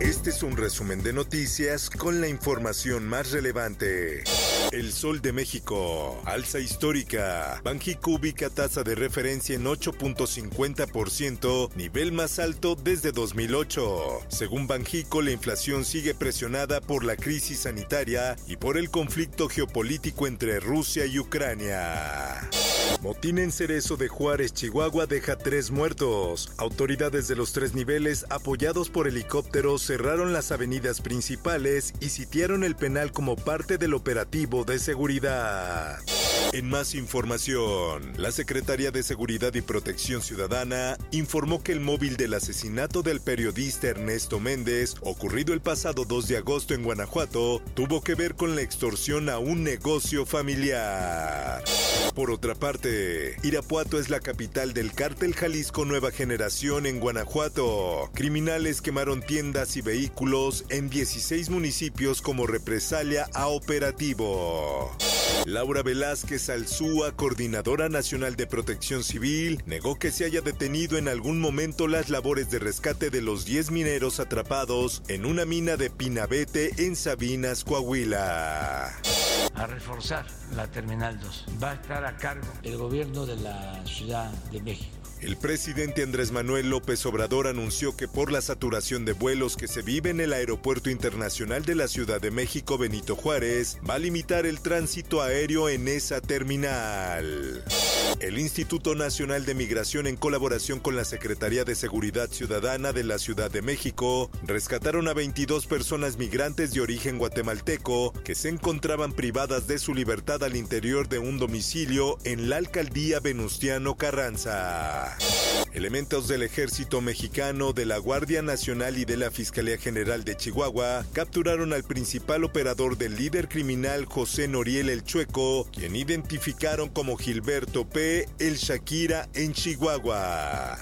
Este es un resumen de noticias con la información más relevante. El Sol de México, alza histórica. Banjico ubica tasa de referencia en 8.50%, nivel más alto desde 2008. Según Banjico, la inflación sigue presionada por la crisis sanitaria y por el conflicto geopolítico entre Rusia y Ucrania. Motín en Cerezo de Juárez, Chihuahua, deja tres muertos. Autoridades de los tres niveles, apoyados por helicópteros, cerraron las avenidas principales y sitiaron el penal como parte del operativo de seguridad. En más información, la Secretaría de Seguridad y Protección Ciudadana informó que el móvil del asesinato del periodista Ernesto Méndez, ocurrido el pasado 2 de agosto en Guanajuato, tuvo que ver con la extorsión a un negocio familiar. Por otra parte, Irapuato es la capital del cártel Jalisco Nueva Generación en Guanajuato. Criminales quemaron tiendas y vehículos en 16 municipios como represalia a operativo. Laura Velázquez Alzúa, coordinadora nacional de protección civil, negó que se haya detenido en algún momento las labores de rescate de los 10 mineros atrapados en una mina de Pinabete en Sabinas, Coahuila. A reforzar la Terminal 2. Va a estar a cargo el gobierno de la Ciudad de México. El presidente Andrés Manuel López Obrador anunció que por la saturación de vuelos que se vive en el Aeropuerto Internacional de la Ciudad de México Benito Juárez, va a limitar el tránsito aéreo en esa terminal. El Instituto Nacional de Migración en colaboración con la Secretaría de Seguridad Ciudadana de la Ciudad de México rescataron a 22 personas migrantes de origen guatemalteco que se encontraban privadas de su libertad al interior de un domicilio en la alcaldía Venustiano Carranza. Elementos del ejército mexicano, de la Guardia Nacional y de la Fiscalía General de Chihuahua capturaron al principal operador del líder criminal José Noriel el Chueco, quien identificaron como Gilberto P. el Shakira en Chihuahua.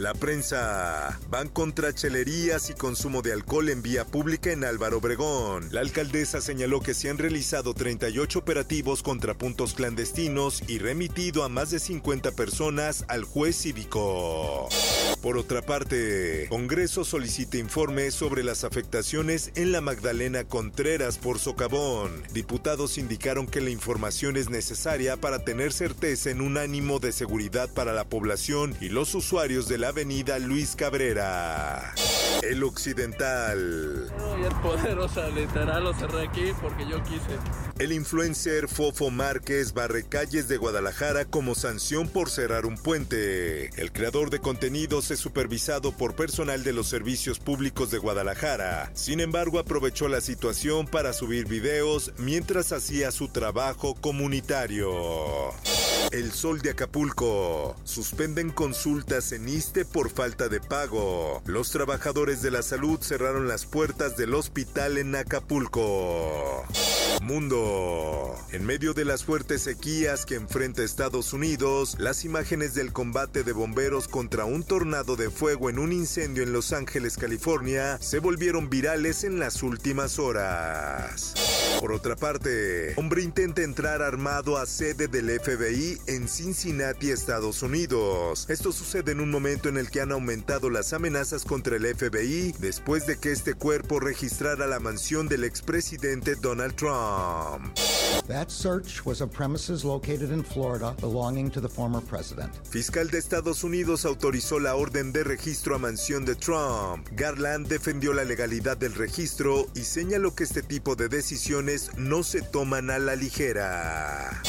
La prensa. Van contra chelerías y consumo de alcohol en vía pública en Álvaro Obregón. La alcaldesa señaló que se han realizado 38 operativos contra puntos clandestinos y remitido a más de 50 personas al juez cívico. Por otra parte, Congreso solicita informes sobre las afectaciones en la Magdalena Contreras por socavón. Diputados indicaron que la información es necesaria para tener certeza en un ánimo de seguridad para la población y los usuarios de la avenida Luis Cabrera. El Occidental. Poderosa, literal, lo cerré aquí porque yo quise. El influencer Fofo Márquez barre calles de Guadalajara como sanción por cerrar un puente. El creador de contenidos es supervisado por personal de los servicios públicos de Guadalajara. Sin embargo, aprovechó la situación para subir videos mientras hacía su trabajo comunitario. El Sol de Acapulco. Suspenden consultas en ISTE por falta de pago. Los trabajadores de la salud cerraron las puertas del hospital en Acapulco. Mundo. En medio de las fuertes sequías que enfrenta Estados Unidos, las imágenes del combate de bomberos contra un tornado de fuego en un incendio en Los Ángeles, California, se volvieron virales en las últimas horas. Por otra parte, hombre intenta entrar armado a sede del FBI en Cincinnati, Estados Unidos. Esto sucede en un momento en el que han aumentado las amenazas contra el FBI después de que este cuerpo registrara la mansión del expresidente Donald Trump. That search was a premises located in Florida belonging to the former president. Fiscal de Estados Unidos autorizó la orden de registro a mansión de Trump. Garland defendió la legalidad del registro y señaló que este tipo de decisiones no se toman a la ligera.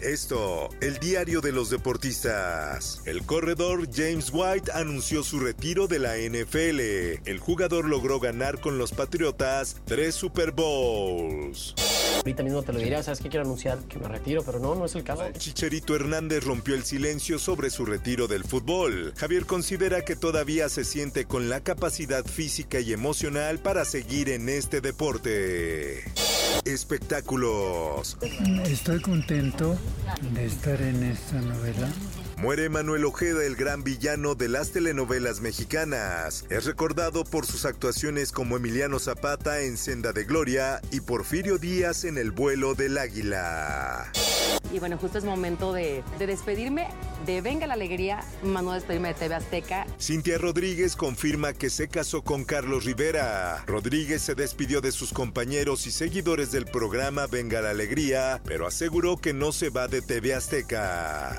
Esto, el diario de los deportistas. El corredor James White anunció su retiro de la NFL. El jugador logró ganar con los Patriotas tres Super Bowls. Ahorita mismo te lo diré, sabes que quiero anunciar que me retiro, pero no, no es el caso. Chicharito Hernández rompió el silencio sobre su retiro del fútbol. Javier considera que todavía se siente con la capacidad física y emocional para seguir en este deporte. Espectáculos. Estoy contento de estar en esta novela. Muere Manuel Ojeda, el gran villano de las telenovelas mexicanas. Es recordado por sus actuaciones como Emiliano Zapata en Senda de Gloria y Porfirio Díaz en El vuelo del águila. Y bueno, justo es momento de, de despedirme de Venga la Alegría, mano despedirme de TV Azteca. Cintia Rodríguez confirma que se casó con Carlos Rivera. Rodríguez se despidió de sus compañeros y seguidores del programa Venga la Alegría, pero aseguró que no se va de TV Azteca.